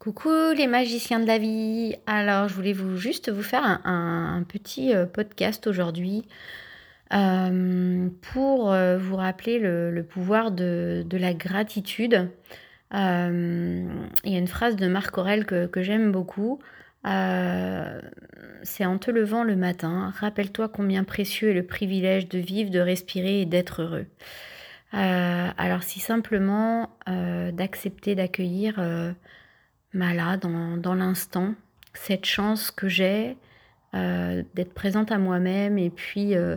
Coucou les magiciens de la vie. Alors, je voulais vous juste vous faire un, petit euh, podcast aujourd'hui euh, pour euh, vous rappeler le, pouvoir de, la gratitude. il y a une phrase de Marc Aurel que, que j'aime beaucoup. c'est en te levant le matin, rappelle-toi combien précieux est le privilège de vivre, de respirer et d'être heureux. alors si simplement d'accepter, d'accueillir là, dans, l'instant, cette chance que j'ai euh, d'être présente à moi-même et puis euh,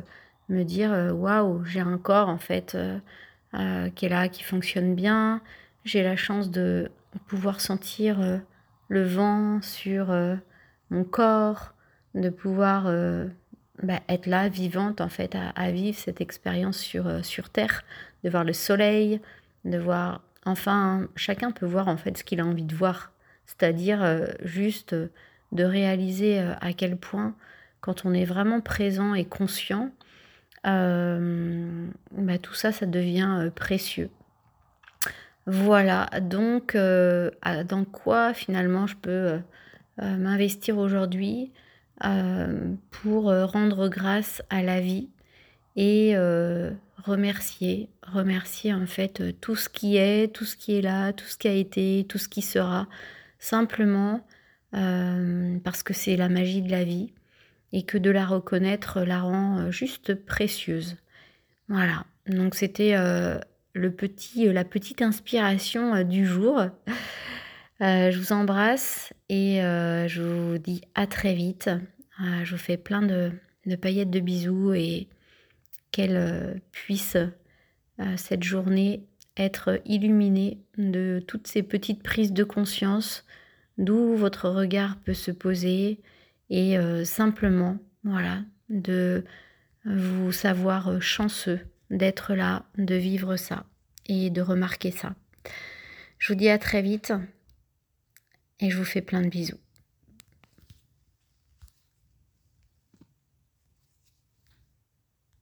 me dire euh, waouh, j'ai un corps en fait qui est là, qui fonctionne bien. J'ai la chance de pouvoir sentir le vent sur mon corps, de pouvoir bah, être là, vivante en fait, à, vivre cette expérience sur, sur Terre, de voir le soleil, de voir. Enfin, chacun peut voir en fait ce qu'il a envie de voir c'est-à-dire euh, juste euh, de réaliser euh, à quel point, quand on est vraiment présent et conscient, bah, tout ça, ça devient précieux. Voilà, donc dans quoi finalement je peux m'investir aujourd'hui pour rendre grâce à la vie et remercier, remercier en fait tout ce qui est, tout ce qui est là, tout ce qui a été, tout ce qui sera, simplement euh, parce que c'est la magie de la vie et que de la reconnaître la rend euh, juste précieuse. Voilà, donc c'était euh, petit, la petite inspiration du jour. je vous embrasse et je vous dis à très vite. je vous fais plein de, de paillettes de bisous et qu'elle puisse cette journée être illuminé de toutes ces petites prises de conscience, d'où votre regard peut se poser et euh, simplement, voilà, de vous savoir chanceux d'être là, de vivre ça et de remarquer ça. Je vous dis à très vite et je vous fais plein de bisous.